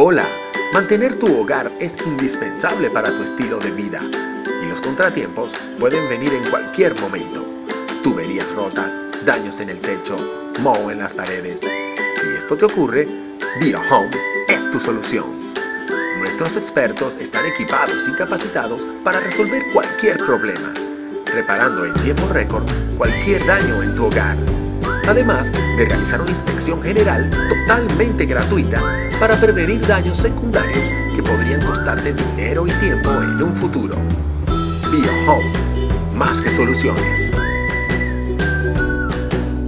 Hola, mantener tu hogar es indispensable para tu estilo de vida y los contratiempos pueden venir en cualquier momento. Tuberías rotas, daños en el techo, moho en las paredes. Si esto te ocurre, BioHome es tu solución. Nuestros expertos están equipados y capacitados para resolver cualquier problema, reparando en tiempo récord cualquier daño en tu hogar además de realizar una inspección general totalmente gratuita para prevenir daños secundarios que podrían costarte dinero y tiempo en un futuro. BioHome, más que soluciones.